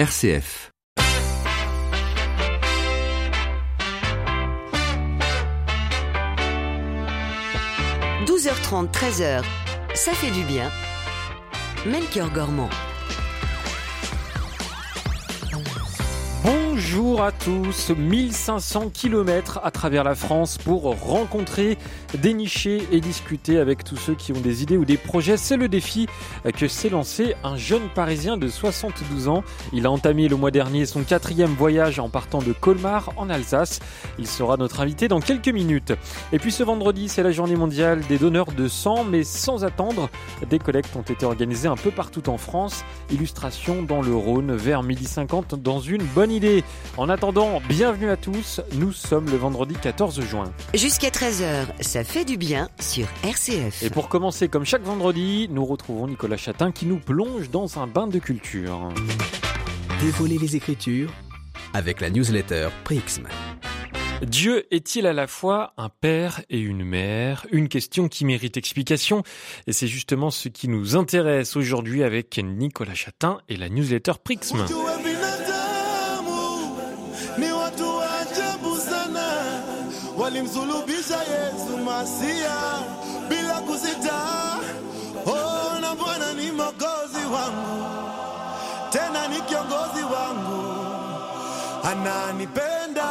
RCF. « 12h30, 13h, ça fait du bien. Melchior Gormand. Bonjour à tous, 1500 km à travers la France pour rencontrer, dénicher et discuter avec tous ceux qui ont des idées ou des projets. C'est le défi que s'est lancé un jeune Parisien de 72 ans. Il a entamé le mois dernier son quatrième voyage en partant de Colmar en Alsace. Il sera notre invité dans quelques minutes. Et puis ce vendredi, c'est la journée mondiale des donneurs de sang, mais sans attendre, des collectes ont été organisées un peu partout en France. Illustration dans le Rhône vers 12h50 dans une bonne idée. En attendant, bienvenue à tous, nous sommes le vendredi 14 juin. Jusqu'à 13h, ça fait du bien sur RCF. Et pour commencer, comme chaque vendredi, nous retrouvons Nicolas Chatin qui nous plonge dans un bain de culture. Dévoiler les Écritures avec la newsletter Prixm. Dieu est-il à la fois un père et une mère? Une question qui mérite explication et c'est justement ce qui nous intéresse aujourd'hui avec Nicolas Chatin et la newsletter Prixm. Walimsulubisha Yesu Masia bila kusita. Oh, na Bwana ni mwokozi wangu, tena ni kiongozi wangu, ananipenda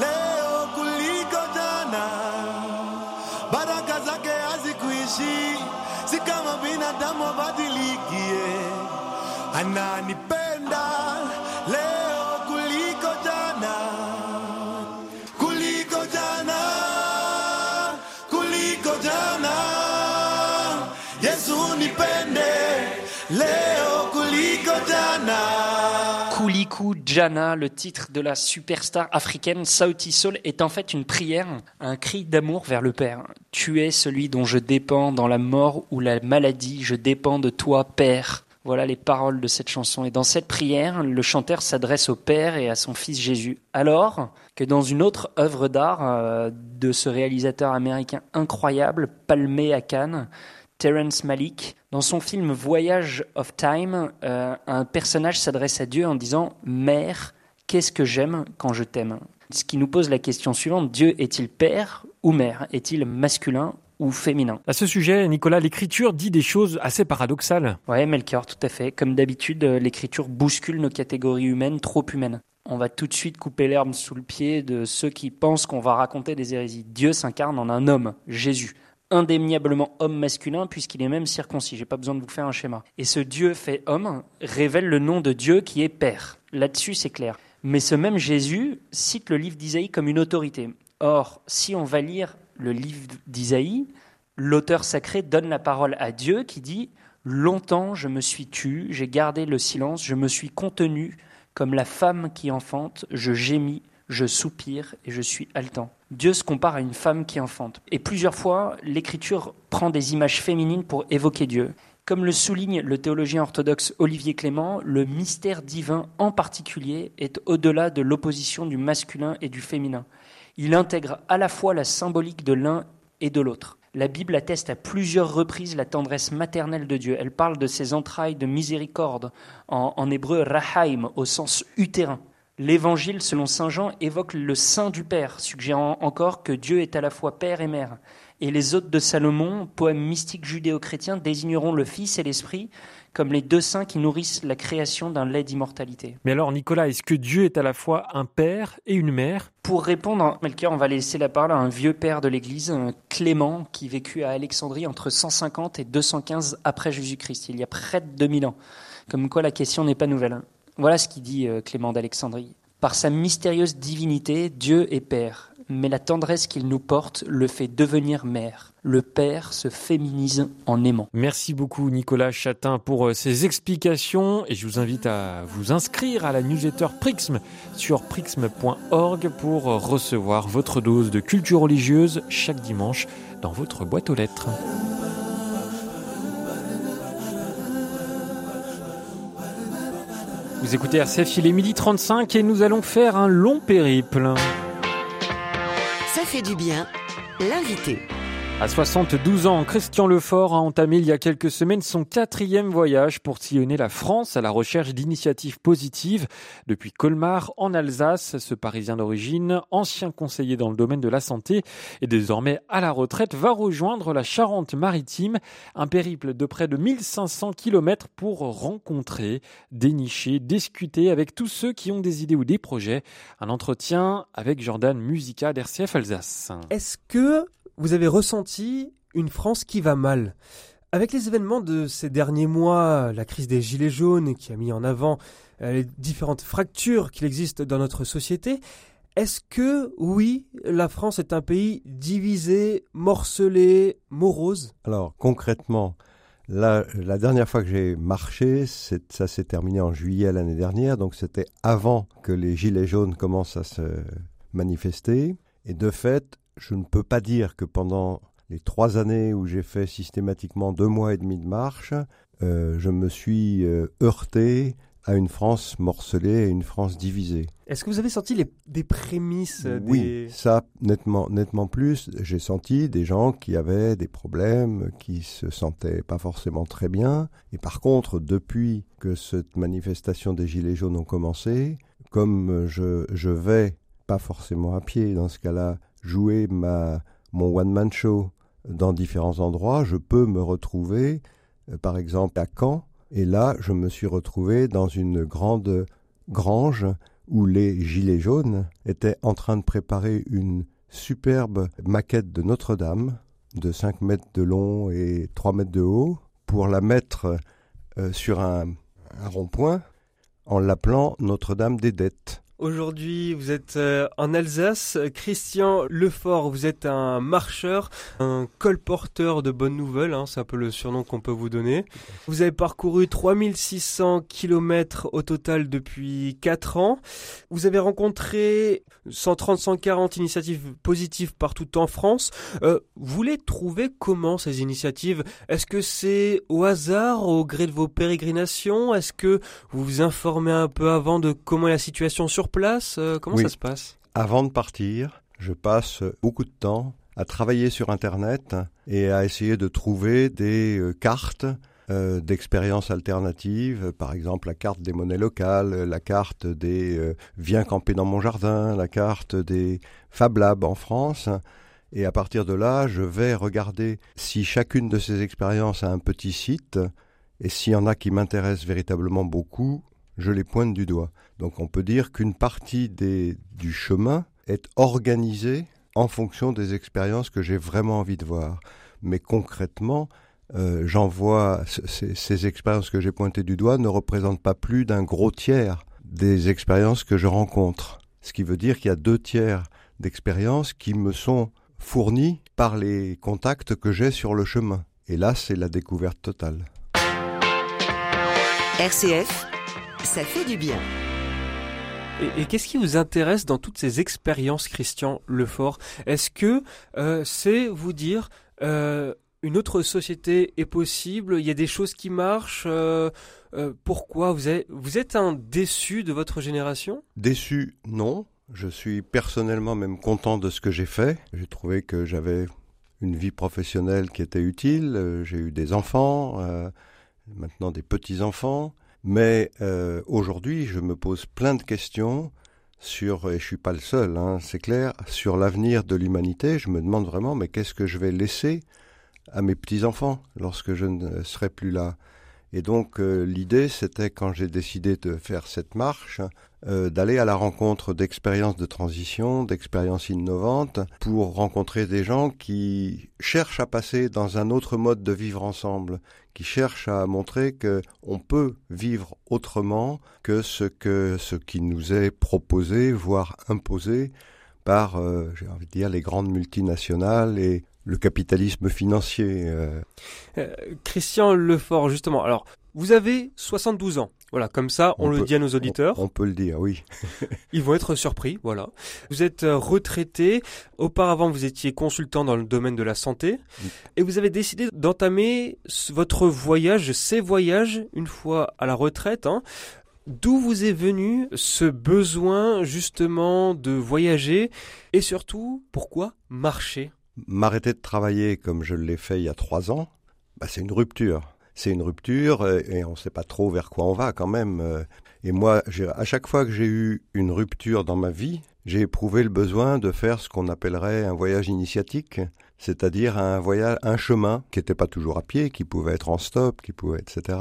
leo kuliko jana, baraka zake hazikuishi, si kama binadamu abadilikie, ananipenda Kuliku Jana, le titre de la superstar africaine Sauti Soul, est en fait une prière, un cri d'amour vers le Père. Tu es celui dont je dépends dans la mort ou la maladie, je dépends de toi, Père. Voilà les paroles de cette chanson. Et dans cette prière, le chanteur s'adresse au Père et à son Fils Jésus. Alors que dans une autre œuvre d'art euh, de ce réalisateur américain incroyable, palmé à Cannes, Terrence Malick, dans son film Voyage of Time, euh, un personnage s'adresse à Dieu en disant Mère, qu'est-ce que j'aime quand je t'aime? Ce qui nous pose la question suivante Dieu est-il père ou mère? Est-il masculin ou féminin? À ce sujet, Nicolas, l'écriture dit des choses assez paradoxales. Ouais, Melchior, tout à fait. Comme d'habitude, euh, l'écriture bouscule nos catégories humaines trop humaines. On va tout de suite couper l'herbe sous le pied de ceux qui pensent qu'on va raconter des hérésies. Dieu s'incarne en un homme, Jésus indéniablement homme masculin puisqu'il est même circoncis. J'ai pas besoin de vous faire un schéma. Et ce Dieu fait homme révèle le nom de Dieu qui est Père. Là-dessus, c'est clair. Mais ce même Jésus cite le livre d'Isaïe comme une autorité. Or, si on va lire le livre d'Isaïe, l'auteur sacré donne la parole à Dieu qui dit Longtemps je me suis tu, j'ai gardé le silence, je me suis contenu comme la femme qui enfante, je gémis, je soupire et je suis haletant. Dieu se compare à une femme qui enfante. Et plusieurs fois, l'Écriture prend des images féminines pour évoquer Dieu. Comme le souligne le théologien orthodoxe Olivier Clément, le mystère divin en particulier est au-delà de l'opposition du masculin et du féminin. Il intègre à la fois la symbolique de l'un et de l'autre. La Bible atteste à plusieurs reprises la tendresse maternelle de Dieu. Elle parle de ses entrailles de miséricorde, en, hébreu rahaim, au sens utérin. L'évangile, selon Saint Jean, évoque le sein du Père, suggérant encore que Dieu est à la fois Père et Mère. Et les Hôtes de Salomon, poème mystique judéo-chrétien, désigneront le Fils et l'Esprit comme les deux saints qui nourrissent la création d'un lait d'immortalité. Mais alors, Nicolas, est-ce que Dieu est à la fois un père et une mère? Pour répondre, Melchior, on va laisser la parole à un vieux père de l'Église, Clément, qui vécut à Alexandrie entre 150 et 215 après Jésus-Christ, il y a près de 2000 ans. Comme quoi, la question n'est pas nouvelle. Voilà ce qu'il dit Clément d'Alexandrie. Par sa mystérieuse divinité, Dieu est Père, mais la tendresse qu'il nous porte le fait devenir mère. Le Père se féminise en aimant. Merci beaucoup Nicolas Chatin pour ces explications et je vous invite à vous inscrire à la newsletter Prixm sur prixm.org pour recevoir votre dose de culture religieuse chaque dimanche dans votre boîte aux lettres. Vous écoutez RCF, il est midi 35 et nous allons faire un long périple. Ça fait du bien, l'invité. À 72 ans, Christian Lefort a entamé il y a quelques semaines son quatrième voyage pour sillonner la France à la recherche d'initiatives positives. Depuis Colmar, en Alsace, ce Parisien d'origine, ancien conseiller dans le domaine de la santé et désormais à la retraite, va rejoindre la Charente-Maritime, un périple de près de 1500 km pour rencontrer, dénicher, discuter avec tous ceux qui ont des idées ou des projets. Un entretien avec Jordan Musica d'RCF Alsace. Est-ce que vous avez ressenti une France qui va mal. Avec les événements de ces derniers mois, la crise des Gilets jaunes qui a mis en avant euh, les différentes fractures qu'il existe dans notre société, est-ce que, oui, la France est un pays divisé, morcelé, morose? Alors, concrètement, la, la dernière fois que j'ai marché, ça s'est terminé en juillet l'année dernière, donc c'était avant que les Gilets jaunes commencent à se manifester. Et de fait, je ne peux pas dire que pendant les trois années où j'ai fait systématiquement deux mois et demi de marche, euh, je me suis euh, heurté à une France morcelée, à une France divisée. Est-ce que vous avez senti les, des prémices euh, Oui, ça nettement, nettement plus. J'ai senti des gens qui avaient des problèmes, qui se sentaient pas forcément très bien. Et par contre, depuis que cette manifestation des Gilets jaunes ont commencé, comme je, je vais pas forcément à pied dans ce cas-là, jouer mon one-man show dans différents endroits, je peux me retrouver, euh, par exemple, à Caen, et là, je me suis retrouvé dans une grande grange où les Gilets jaunes étaient en train de préparer une superbe maquette de Notre-Dame de 5 mètres de long et 3 mètres de haut pour la mettre euh, sur un rond-point en l'appelant Notre-Dame des Dettes. Aujourd'hui, vous êtes euh, en Alsace. Christian Lefort, vous êtes un marcheur, un colporteur de bonnes nouvelles, hein, c'est un peu le surnom qu'on peut vous donner. Vous avez parcouru 3600 km au total depuis 4 ans. Vous avez rencontré 130-140 initiatives positives partout en France. Euh, vous les trouvez comment ces initiatives? Est-ce que c'est au hasard, au gré de vos pérégrinations? Est-ce que vous vous informez un peu avant de comment est la situation sur place euh, Comment ça se passe? Avant de partir, je passe beaucoup de temps à travailler sur Internet et à essayer de trouver des euh, cartes euh, d'expériences alternatives, par exemple la carte des monnaies locales, la carte des Viens camper dans mon jardin, la carte des Fab Labs en France. Et à partir de là, je vais regarder si chacune de ces expériences a un petit site, et s'il y en a qui m'intéressent véritablement beaucoup, je les pointe du doigt. Donc on peut dire qu'une partie du chemin est organisée en fonction des expériences que j'ai vraiment envie de voir. Mais concrètement, euh, j'en vois ces, ces expériences que j'ai pointées du doigt ne représentent pas plus d'un gros tiers des expériences que je rencontre. Ce qui veut dire qu'il y a deux tiers d'expériences qui me sont fournies par les contacts que j'ai sur le chemin. Et là, c'est la découverte totale. RCF, ça fait du bien. Et, qu'est-ce qui vous intéresse dans toutes ces expériences, Christian Lefort? Est-ce que euh, c'est vous dire euh, une autre société est possible, il y a des choses qui marchent euh, Pourquoi? Vous êtes, vous êtes un déçu de votre génération? Déçu, non. Je suis personnellement même content de ce que j'ai fait. J'ai trouvé que j'avais une vie professionnelle qui était utile. J'ai eu des enfants, maintenant des petits-enfants. Mais euh, aujourd'hui, je me pose plein de questions sur, et je suis pas le seul, hein, c'est clair, sur l'avenir de l'humanité. Je me demande vraiment, mais qu'est-ce que je vais laisser à mes petits-enfants lorsque je ne serai plus là? Et donc euh, l'idée, c'était quand j'ai décidé de faire cette marche, euh, d'aller à la rencontre d'expériences de transition, d'expériences innovantes, pour rencontrer des gens qui cherchent à passer dans un autre mode de vivre ensemble, qui cherchent à montrer que on peut vivre autrement que ce que ce qui nous est proposé, voire imposé par, euh, j'ai envie de dire, les grandes multinationales et le capitalisme financier. euh. Euh, Christian Lefort, justement. Alors, vous avez 72 ans. Voilà, comme ça, on, On le peut- dit à nos auditeurs. On, on peut le dire, oui. Ils vont être surpris, voilà. Vous êtes euh, retraité. Auparavant, vous étiez consultant dans le domaine de la santé. Et vous avez décidé d'entamer votre voyage, ces voyages, une fois à la retraite. hein. D'où vous est venu ce besoin, justement, de voyager? Et surtout, pourquoi marcher? M'arrêter de travailler comme je l'ai fait il y a trois ans, bah, c'est une rupture. C'est une rupture euh, et on ne sait pas trop vers quoi on va quand même. euh. Et moi, à chaque fois que j'ai eu une rupture dans ma vie, j'ai éprouvé le besoin de faire ce qu'on appellerait un voyage initiatique, c'est-à-dire un voyage, un chemin qui n'était pas toujours à pied, qui pouvait être en stop, qui pouvait, etc.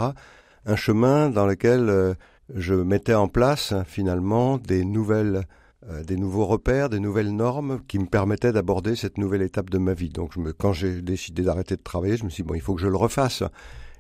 Un chemin dans lequel euh, je mettais en place finalement des nouvelles des nouveaux repères, des nouvelles normes qui me permettaient d'aborder cette nouvelle étape de ma vie. Donc, je me, quand j'ai décidé d'arrêter de travailler, je me suis dit, bon, il faut que je le refasse.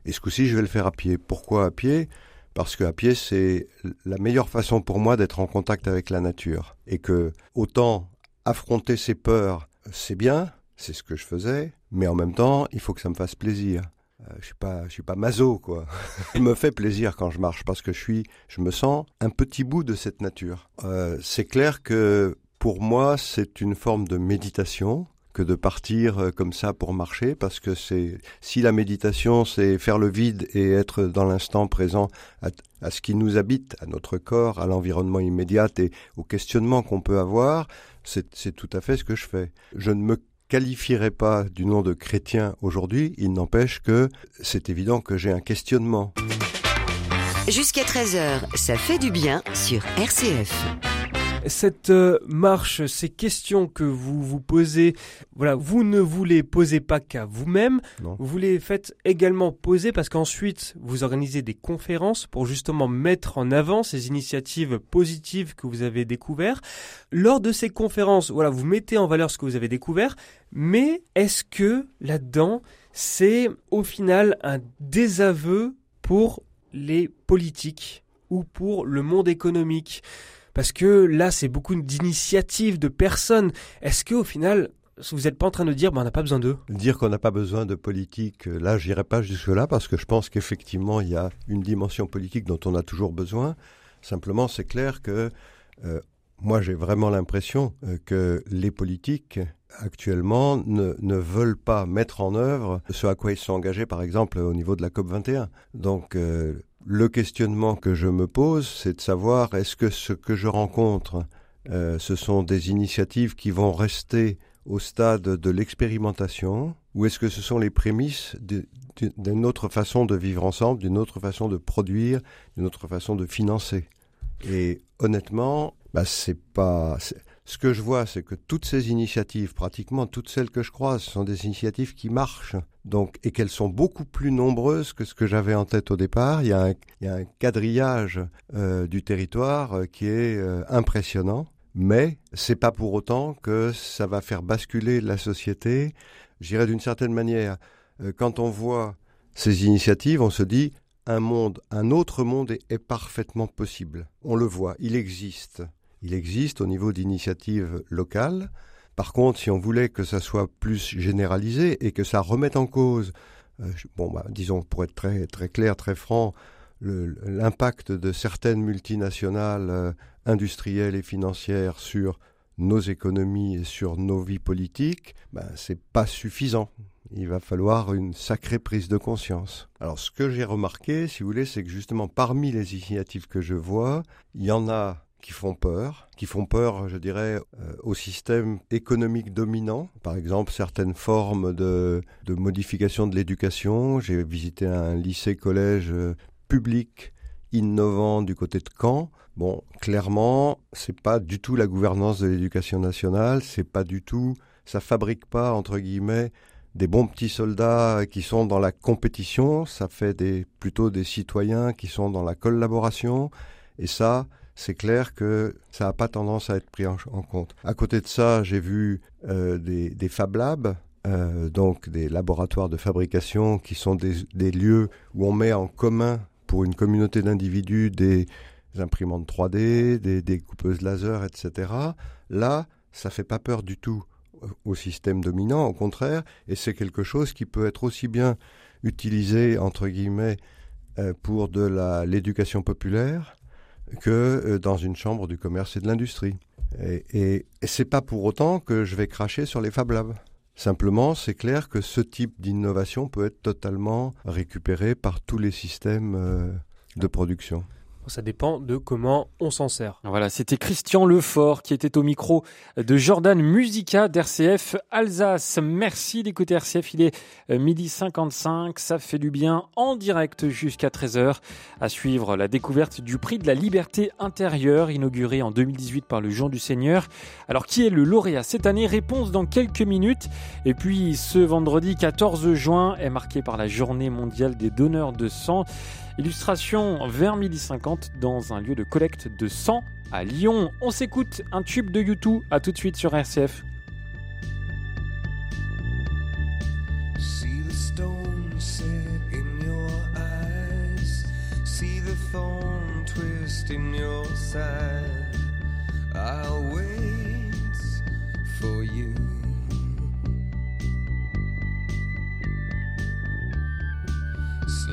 Et ce coup-ci, je vais le faire à pied. Pourquoi à pied? Parce qu'à pied, c'est la meilleure façon pour moi d'être en contact avec la nature. Et que, autant affronter ses peurs, c'est bien, c'est ce que je faisais, mais en même temps, il faut que ça me fasse plaisir. Euh, je suis pas, je suis pas maso, quoi. Il me fait plaisir quand je marche parce que je suis, je me sens un petit bout de cette nature. Euh, c'est clair que pour moi, c'est une forme de méditation que de partir euh, comme ça pour marcher parce que c'est si la méditation c'est faire le vide et être dans l'instant présent à, à ce qui nous habite, à notre corps, à l'environnement immédiat et au questionnement qu'on peut avoir, c'est tout à fait ce que je fais. Je ne me qualifierai pas du nom de chrétien aujourd'hui, il n'empêche que c'est évident que j'ai un questionnement. Jusqu'à 13h, ça fait du bien sur RCF. Cette euh, marche, ces questions que vous vous posez, voilà, vous ne vous les posez pas qu'à vous-même, vous les faites également poser parce qu'ensuite vous organisez des conférences pour justement mettre en avant ces initiatives positives que vous avez découvertes. Lors de ces conférences, voilà, vous mettez en valeur ce que vous avez découvert, mais est-ce que là-dedans, c'est au final un désaveu pour les politiques ou pour le monde économique? Parce que là, c'est beaucoup d'initiatives de personnes. Est-ce que au final, vous n'êtes pas en train de dire, ben, n'a pas besoin d'eux? Dire qu'on n'a pas besoin de politique, euh, là, j'irai pas jusque-là parce que je pense qu'effectivement, il y a une dimension politique dont on a toujours besoin. Simplement, c'est clair que euh, moi, j'ai vraiment l'impression euh, que les politiques actuellement ne, veulent pas mettre en œuvre ce à quoi ils sont engagés, par exemple, au niveau de la COP 21. Donc, le questionnement que je me pose, c'est de savoir est-ce que ce que je rencontre, euh, ce sont des initiatives qui vont rester au stade de l'expérimentation ou est-ce que ce sont les prémices d'une autre façon de vivre ensemble, d'une autre façon de produire, d'une autre façon de financer? Et honnêtement, bah, c'est pas. Ce que je vois, c'est que toutes ces initiatives, pratiquement toutes celles que je croise, sont des initiatives qui marchent. Et qu'elles sont beaucoup plus nombreuses que ce que j'avais en tête au départ. Il y a un, quadrillage euh, du territoire euh, qui est euh, impressionnant. Mais c'est pas pour autant que ça va faire basculer la société. J'irais d'une certaine manière, quand on voit ces initiatives, on se dit un monde, un autre monde est parfaitement possible. On le voit, il existe. Il existe au niveau d'initiatives locales. Par contre, si on voulait que ça soit plus généralisé et que ça remette en cause, euh, bon, bah, disons pour être très très clair, très franc, l'impact de certaines multinationales euh, industrielles et financières sur nos économies et sur nos vies politiques, ben, c'est pas suffisant. Il va falloir une sacrée prise de conscience. Alors, ce que j'ai remarqué, si vous voulez, c'est que justement, parmi les initiatives que je vois, il y en a qui font peur, qui font peur, je dirais, euh, au système économique dominant. Par exemple, certaines formes de, de modification de l'éducation. J'ai visité un lycée-collège euh, public innovant du côté de Caen. Bon, clairement, c'est pas du tout la gouvernance de l'éducation nationale, c'est pas du tout, ça fabrique pas entre guillemets des bons petits soldats qui sont dans la compétition, ça fait des plutôt des citoyens qui sont dans la collaboration et ça c'est clair que ça n'a pas tendance à être pris en, compte. À côté de ça, j'ai vu euh, des, des Fab Labs, euh, donc des laboratoires de fabrication qui sont des, lieux où on met en commun pour une communauté d'individus des imprimantes 3D, des découpeuses laser, etc. Là, ça fait pas peur du tout au système dominant, au contraire, et c'est quelque chose qui peut être aussi bien utilisé, entre guillemets, euh, pour de l'éducation populaire que euh, dans une chambre du commerce et de l'industrie. Et, c'est pas pour autant que je vais cracher sur les Fab Labs. Simplement, c'est clair que ce type d'innovation peut être totalement récupéré par tous les systèmes euh, de production. Ça dépend de comment on s'en sert. Voilà, c'était Christian Lefort qui était au micro de Jordan Musica d'RCF Alsace. Merci d'écouter RCF, il est euh, midi 55, ça fait du bien en direct jusqu'à 13h. À suivre la découverte du prix de la liberté intérieure inauguré en 2018 par le Jean du Seigneur. Alors qui est le lauréat cette année? Réponse dans quelques minutes. Et puis ce vendredi 14 juin est marqué par la journée mondiale des donneurs de sang. Illustration vers midi 50 dans un lieu de collecte de sang à Lyon. On s'écoute un tube de YouTube. À tout de suite sur RCF.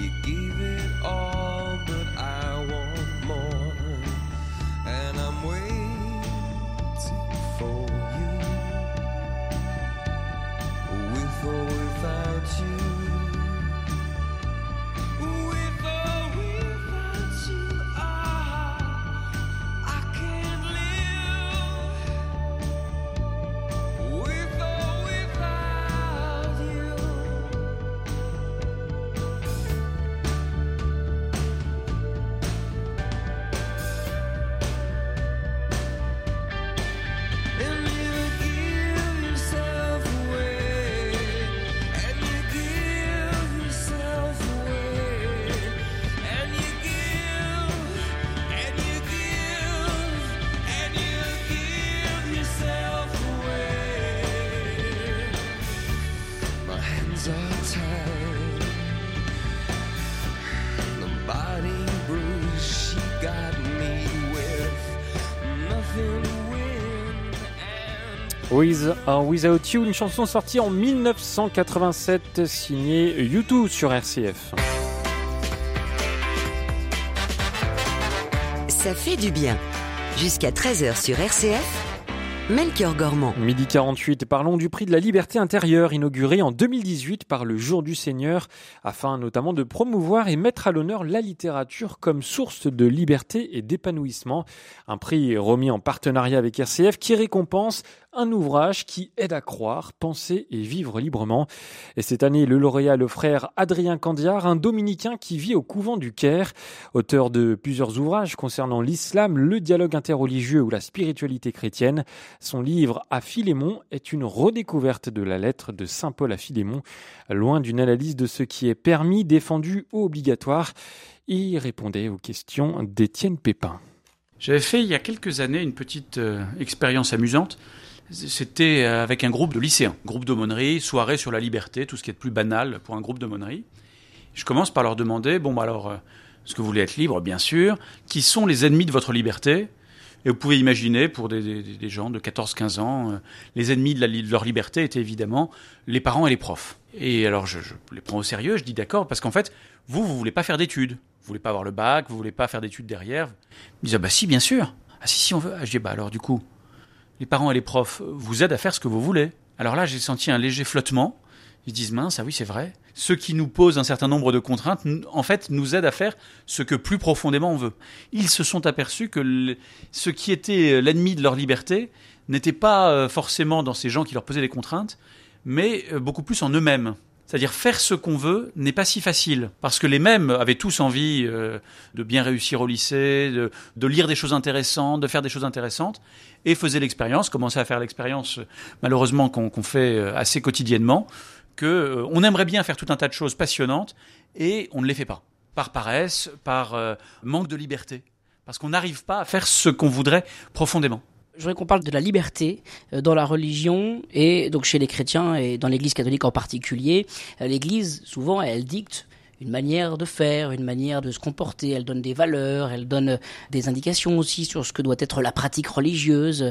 You gave it all, With or Without You, une chanson sortie en 1987 signée YouTube sur RCF. Ça fait du bien. Jusqu'à 13h sur RCF, Melchior Gormand. Midi 48, parlons du prix de la liberté intérieure inauguré en 2018 par le Jour du Seigneur afin notamment de promouvoir et mettre à l'honneur la littérature comme source de liberté et d'épanouissement. Un prix remis en partenariat avec RCF qui récompense un ouvrage qui aide à croire, penser et vivre librement. Et cette année, le lauréat, le frère Adrien Candiar, un dominicain qui vit au couvent du Caire, auteur de plusieurs ouvrages concernant l'islam, le dialogue interreligieux ou la spiritualité chrétienne. Son livre À Philémon est une redécouverte de la lettre de Saint Paul à Philémon, loin d'une analyse de ce qui est permis, défendu ou obligatoire. Il répondait aux questions d'Étienne Pépin. J'avais fait il y a quelques années une petite euh, expérience amusante. C'était euh, avec un groupe de lycéens, groupe d'aumônerie, soirée sur la liberté, tout ce qui est de plus banal pour un groupe d'aumônerie. Je commence par leur demander, bon bah alors, euh, est-ce que vous voulez être libre? Bien sûr. Qui sont les ennemis de votre liberté? Et vous pouvez imaginer, pour des, gens de 14-15 ans, euh, les ennemis de, leur liberté étaient évidemment les parents et les profs. Et alors je, je les prends au sérieux, je dis d'accord, parce qu'en fait, vous, vous voulez pas faire d'études. Vous voulez pas avoir le bac, vous voulez pas faire d'études derrière. Ils disent, ah bah si, bien sûr. Ah si, si, on veut. Ah, je dis, bah alors du coup, les parents et les profs vous aident à faire ce que vous voulez. Alors là, j'ai senti un léger flottement. Ils disent, mince, ah oui, c'est vrai. Ceux qui nous posent un certain nombre de contraintes, en fait, nous aident à faire ce que plus profondément on veut. Ils se sont aperçus que ce qui était l'ennemi de leur liberté n'était pas euh, forcément dans ces gens qui leur posaient des contraintes, mais euh, beaucoup plus en eux-mêmes. C'est-à-dire faire ce qu'on veut n'est pas si facile, parce que les mêmes avaient tous envie euh, de bien réussir au lycée, de, lire des choses intéressantes, de faire des choses intéressantes, et faisaient l'expérience, commençaient à faire l'expérience, malheureusement qu'on qu'on fait euh, assez quotidiennement, que euh, on aimerait bien faire tout un tas de choses passionnantes, et on ne les fait pas, par paresse, par euh, manque de liberté, parce qu'on n'arrive pas à faire ce qu'on voudrait profondément. Je voudrais qu'on parle de la liberté euh, dans la religion et donc chez les chrétiens et dans l'Église catholique en particulier. Euh, L'Église, souvent, elle dicte une manière de faire, une manière de se comporter. Elle donne des valeurs, elle donne des indications aussi sur ce que doit être la pratique religieuse.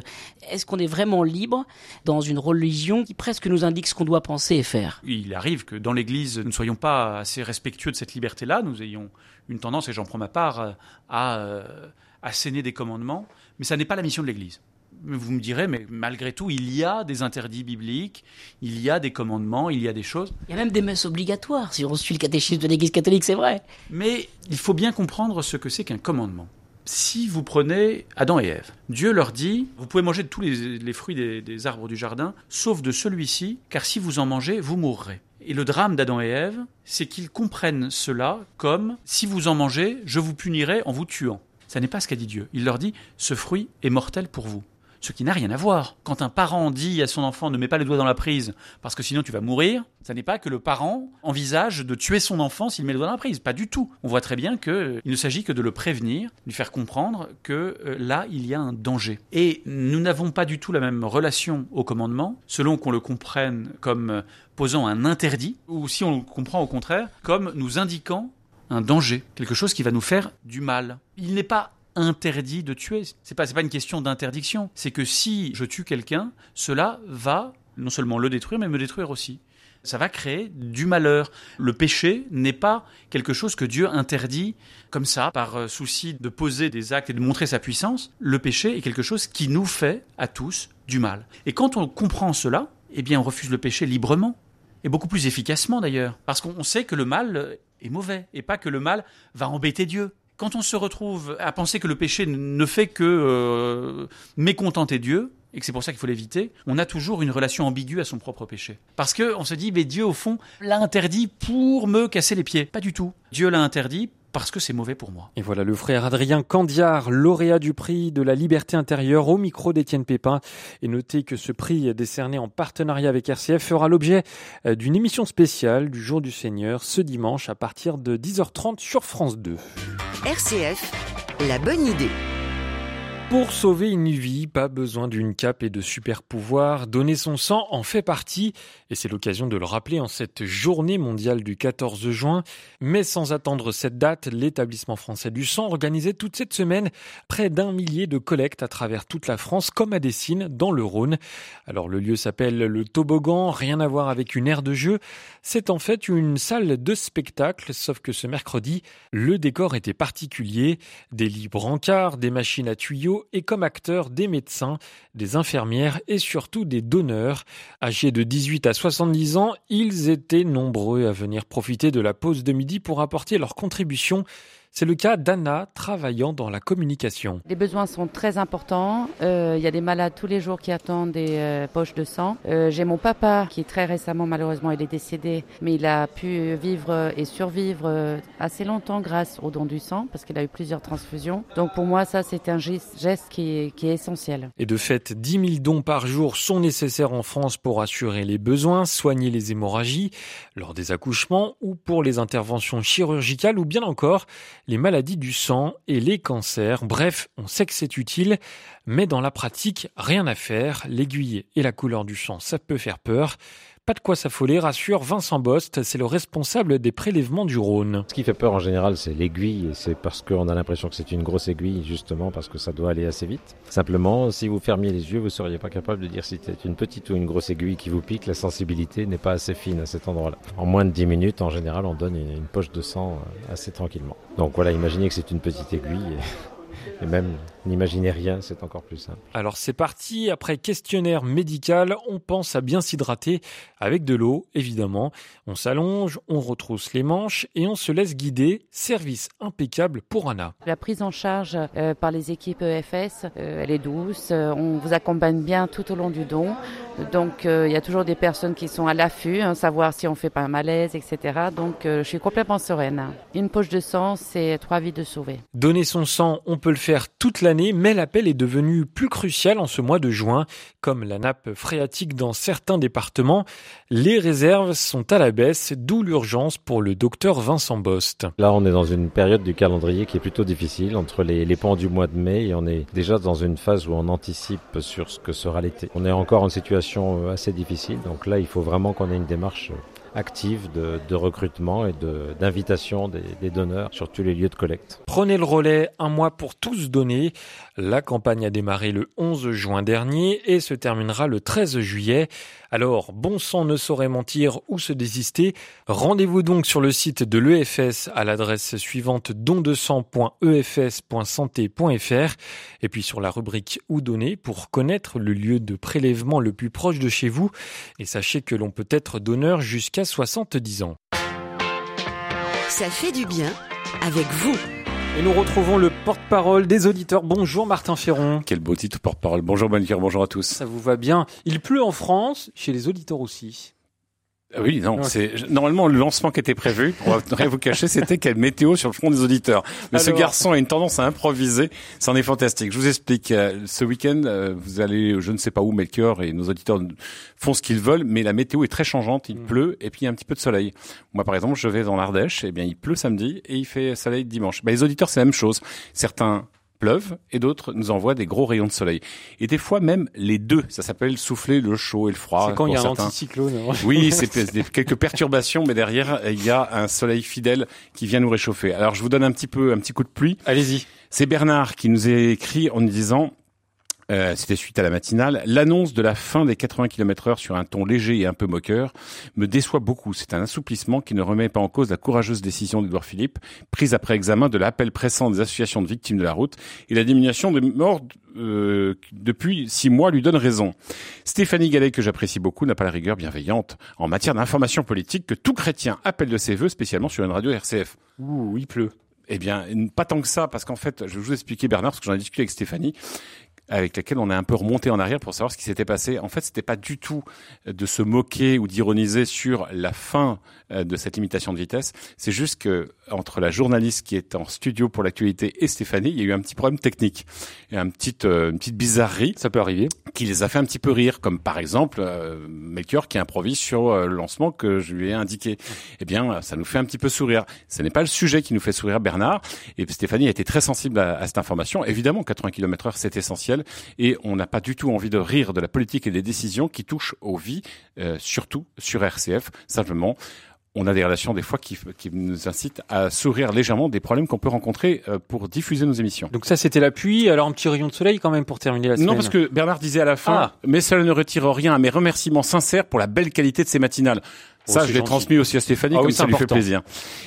Est-ce qu'on est vraiment libre dans une religion qui presque nous indique ce qu'on doit penser et faire? Il arrive que dans l'Église, nous ne soyons pas assez respectueux de cette liberté-là. Nous ayons une tendance, et j'en prends ma part, à euh, asséner des commandements. Mais ça n'est pas la mission de l'Église. Vous me direz, mais malgré tout, il y a des interdits bibliques, il y a des commandements, il y a des choses. Il y a même des messes obligatoires si on suit le catéchisme de l'Église catholique, c'est vrai. Mais il faut bien comprendre ce que c'est qu'un commandement. Si vous prenez Adam et Ève, Dieu leur dit, vous pouvez manger de tous les, les fruits des, des arbres du jardin, sauf de celui-ci, car si vous en mangez, vous mourrez. Et le drame d'Adam et Ève, c'est qu'ils comprennent cela comme, si vous en mangez, je vous punirai en vous tuant. Ça n'est pas ce qu'a dit Dieu. Il leur dit, ce fruit est mortel pour vous. Ce qui n'a rien à voir. Quand un parent dit à son enfant ne mets pas les doigts dans la prise parce que sinon tu vas mourir, ça n'est pas que le parent envisage de tuer son enfant s'il met les doigts dans la prise. Pas du tout. On voit très bien qu'il ne s'agit que de le prévenir, lui faire comprendre que euh, là il y a un danger. Et nous n'avons pas du tout la même relation au commandement, selon qu'on le comprenne comme euh, posant un interdit, ou si on le comprend au contraire, comme nous indiquant un danger, quelque chose qui va nous faire du mal. Il n'est pas interdit de tuer. C'est pas, pas une question d'interdiction. C'est que si je tue quelqu'un, cela va non seulement le détruire, mais me détruire aussi. Ça va créer du malheur. Le péché n'est pas quelque chose que Dieu interdit comme ça, par euh, souci de poser des actes et de montrer sa puissance. Le péché est quelque chose qui nous fait à tous du mal. Et quand on comprend cela, eh bien on refuse le péché librement. Et beaucoup plus efficacement d'ailleurs. Parce qu'on sait que le mal est mauvais. Et pas que le mal va embêter Dieu quand on se retrouve à penser que le péché ne fait que euh, mécontenter Dieu, et que c'est pour ça qu'il faut l'éviter, on a toujours une relation ambiguë à son propre péché. Parce que on se dit, mais Dieu, au fond, l'a interdit pour me casser les pieds. Pas du tout. Dieu l'a interdit parce que c'est mauvais pour moi. Et voilà le frère Adrien Candiard, lauréat du prix de la liberté intérieure au micro d'Étienne Pépin. Et notez que ce prix décerné en partenariat avec RCF fera l'objet euh, d'une émission spéciale du Jour du Seigneur ce dimanche à partir de 10h30 sur France 2. RCF, la bonne idée. Pour sauver une vie, pas besoin d'une cape et de super pouvoirs. Donner son sang en fait partie. Et c'est l'occasion de le rappeler en cette journée mondiale du 14 juin. Mais sans attendre cette date, l'établissement français du sang organisait toute cette semaine près d'un millier de collectes à travers toute la France, comme à Dessines, dans le Rhône. Alors le lieu s'appelle le Toboggan, rien à voir avec une aire de jeu. C'est en fait une salle de spectacle, sauf que ce mercredi, le décor était particulier. Des lits brancards, des machines à tuyaux, et comme acteurs des médecins, des infirmières et surtout des donneurs. Âgés de 18 à 70 ans, ils étaient nombreux à venir profiter de la pause de midi pour apporter leur contribution. C'est le cas d'Anna travaillant dans la communication. Les besoins sont très importants. Euh, Il y a des malades tous les jours qui attendent des euh, poches de sang. Euh, J'ai mon papa qui très récemment, malheureusement, il est décédé, mais il a pu vivre et survivre assez longtemps grâce au don du sang parce qu'il a eu plusieurs transfusions. Donc pour moi, ça, c'est un geste geste qui est, qui est essentiel. Et de fait, 10 000 dons par jour sont nécessaires en France pour assurer les besoins, soigner les hémorragies lors des accouchements ou pour les interventions chirurgicales ou bien encore les maladies du sang et les cancers. Bref, on sait que c'est utile, mais dans la pratique, rien à faire. L'aiguille et la couleur du sang, ça peut faire peur. Pas de quoi s'affoler, rassure Vincent Bost, c'est le responsable des prélèvements du Rhône. Ce qui fait peur en général, c'est l'aiguille, et c'est parce qu'on a l'impression que c'est une grosse aiguille, justement parce que ça doit aller assez vite. Simplement, si vous fermiez les yeux, vous seriez pas capable de dire si c'est une petite ou une grosse aiguille qui vous pique. La sensibilité n'est pas assez fine à cet endroit-là. En moins de 10 minutes, en général, on donne une, poche de sang euh, assez tranquillement. Donc voilà, imaginez que c'est une petite aiguille. Et même, n'imaginez rien, c'est encore plus simple. Alors c'est parti, après questionnaire médical, on pense à bien s'hydrater avec de l'eau, évidemment. On s'allonge, on retrousse les manches et on se laisse guider. Service impeccable pour Anna. La prise en charge euh, par les équipes EFS, euh, elle est douce. Euh, on vous accompagne bien tout au long du don. Donc euh, il y a toujours des personnes qui sont à l'affût, hein, savoir si on fait pas un malaise, etc. Donc euh, je suis complètement sereine. Une poche de sang, c'est trois vies de sauver. Donner son sang, on peut le faire toute mais l'appel est devenu plus crucial en ce mois de juin. Comme la nappe phréatique dans certains départements, les réserves sont à la baisse, d'où l'urgence pour le docteur Vincent Bost. Là, on est dans une période du calendrier qui est plutôt difficile entre les, les pans du mois de mai et on est déjà dans une phase où on anticipe sur ce que sera l'été. On est encore en situation euh, assez difficile, donc là, il faut vraiment qu'on ait une démarche active de, recrutement et de- d'invitation des, des donneurs sur tous les lieux de collecte. Prenez le relais, un mois pour tous donner. La campagne a démarré le 11 juin dernier et se terminera le 13 juillet. Alors, bon sang ne saurait mentir ou se désister. Rendez-vous donc sur le site de l'EFS à l'adresse suivante don200.efs.santé.fr et puis sur la rubrique ou donner pour connaître le lieu de prélèvement le plus proche de chez vous. Et sachez que l'on peut être donneur jusqu'à 70 ans. Ça fait du bien avec vous. Et nous retrouvons le porte-parole des auditeurs. Bonjour Martin Ferron. Quel beau titre porte-parole. Bonjour Bonnecoeur, bonjour à tous. Ça vous va bien? Il pleut en France, chez les auditeurs aussi. Ah Oui, non, Ouais. c'est normalement le lancement qui était prévu. Pour rien vous cacher, c'était quelle météo sur le front des auditeurs. Mais ce garçon a une tendance à improviser. C'en est fantastique. Je vous explique. Euh, Ce week-end, euh, vous allez, je ne sais pas où, Melchior et nos auditeurs font ce qu'ils veulent, mais la météo est très changeante. Il Mm. pleut et puis il y a un petit peu de soleil. Moi, par exemple, je vais dans l'Ardèche. Eh bien, il pleut samedi et il fait soleil dimanche. Ben, les auditeurs, c'est la même chose. Certains pleuvent et d'autres nous envoient des gros rayons de soleil. Et des fois même les deux. Ça s'appelle souffler le chaud et le froid. C'est quand il y a un certains. anticyclone. Oui, c'est quelques perturbations, mais derrière, il y a un soleil fidèle qui vient nous réchauffer. Alors, je vous donne un petit peu, un petit coup de pluie. Allez-y. C'est Bernard qui nous a écrit en nous disant, euh, c'était suite à la matinale, l'annonce de la fin des 80 km heure sur un ton léger et un peu moqueur me déçoit beaucoup. C'est un assouplissement qui ne remet pas en cause la courageuse décision d'Edouard Philippe, prise après examen de l'appel pressant des associations de victimes de la route et la diminution des morts euh, depuis six mois lui donne raison. Stéphanie Gallet, que j'apprécie beaucoup, n'a pas la rigueur bienveillante en matière d'information politique que tout chrétien appelle de ses voeux, spécialement sur une radio RCF. Ouh, il pleut. Eh bien, pas tant que ça, parce qu'en fait, je vais vous expliquer Bernard, parce que j'en ai discuté avec Stéphanie, avec laquelle on a un peu remonté en arrière pour savoir ce qui s'était passé. En fait, c'était pas du tout de se moquer ou d'ironiser sur la fin de cette limitation de vitesse. C'est juste que entre la journaliste qui est en studio pour l'actualité et Stéphanie, il y a eu un petit problème technique, et un petit, euh, une petite bizarrerie. Ça peut arriver. Qui les a fait un petit peu rire, comme par exemple euh, Melchior qui improvise sur euh, le lancement que je lui ai indiqué. Eh bien, ça nous fait un petit peu sourire. Ce n'est pas le sujet qui nous fait sourire, Bernard. Et Stéphanie a été très sensible à, à cette information. Évidemment, 80 km heure, c'est essentiel. Et on n'a pas du tout envie de rire de la politique et des décisions qui touchent aux vies, euh, surtout sur RCF. Simplement, on a des relations des fois qui, qui nous incitent à sourire légèrement des problèmes qu'on peut rencontrer euh, pour diffuser nos émissions. Donc ça, c'était la pluie. Alors un petit rayon de soleil quand même pour terminer la semaine. Non, parce que Bernard disait à la fin, Ah. mais cela ne retire rien à mes remerciements sincères pour la belle qualité de ces matinales. Ça, je l'ai transmis aussi à Stéphanie, Ah comme oui, ça c'est lui fait important. plaisir.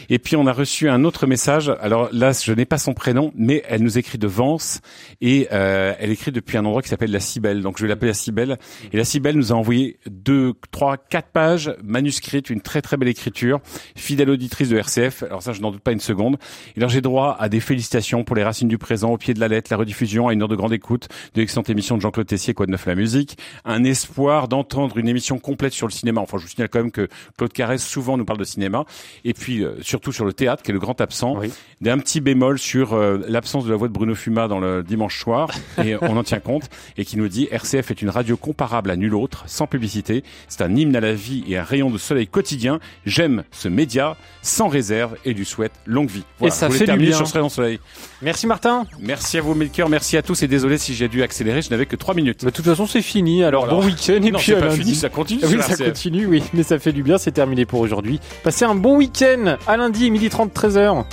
Et puis, on a reçu un autre message. Alors là, je n'ai pas son prénom, mais elle nous écrit de Vence et euh, elle écrit depuis un endroit qui s'appelle la Cibelle. Donc, je vais l'appeler la Cibelle. Et la Cibelle nous a envoyé deux, trois, quatre pages manuscrites, une très très belle écriture, fidèle auditrice de RCF. Alors ça, je n'en doute pas une seconde. Et alors, j'ai droit à des félicitations pour les racines du présent, au pied de la lettre, la rediffusion à une heure de grande écoute de l'excellente émission de Jean-Claude Tessier, Quoi de neuf la musique, un espoir d'entendre une émission complète sur le cinéma. Enfin, je vous signale quand même que Claude Carès souvent nous parle de cinéma, et puis euh, surtout sur le théâtre, qui est le grand absent. D'un petit bémol sur euh, l'absence de la voix de Bruno Fuma dans le dimanche soir, et on en tient compte, et qui nous dit RCF est une radio comparable à nulle autre, sans publicité. C'est un hymne à la vie et un rayon de soleil quotidien. J'aime ce média, sans réserve, et lui souhaite longue vie. Voilà, Et ça je fait du bien. sur ce rayon de soleil. Merci Martin. Merci à vous, Melchior. Merci à tous, et désolé si j'ai dû accélérer, je n'avais que trois minutes. De toute façon, c'est fini. Alors Voilà. bon week-end et Non, puis à pas lundi. fini, ça continue Ah Oui, ça RCF. continue, oui, mais ça fait du bien. C'est terminé pour aujourd'hui. Passez un bon week-end. À lundi, midi 30, 13h.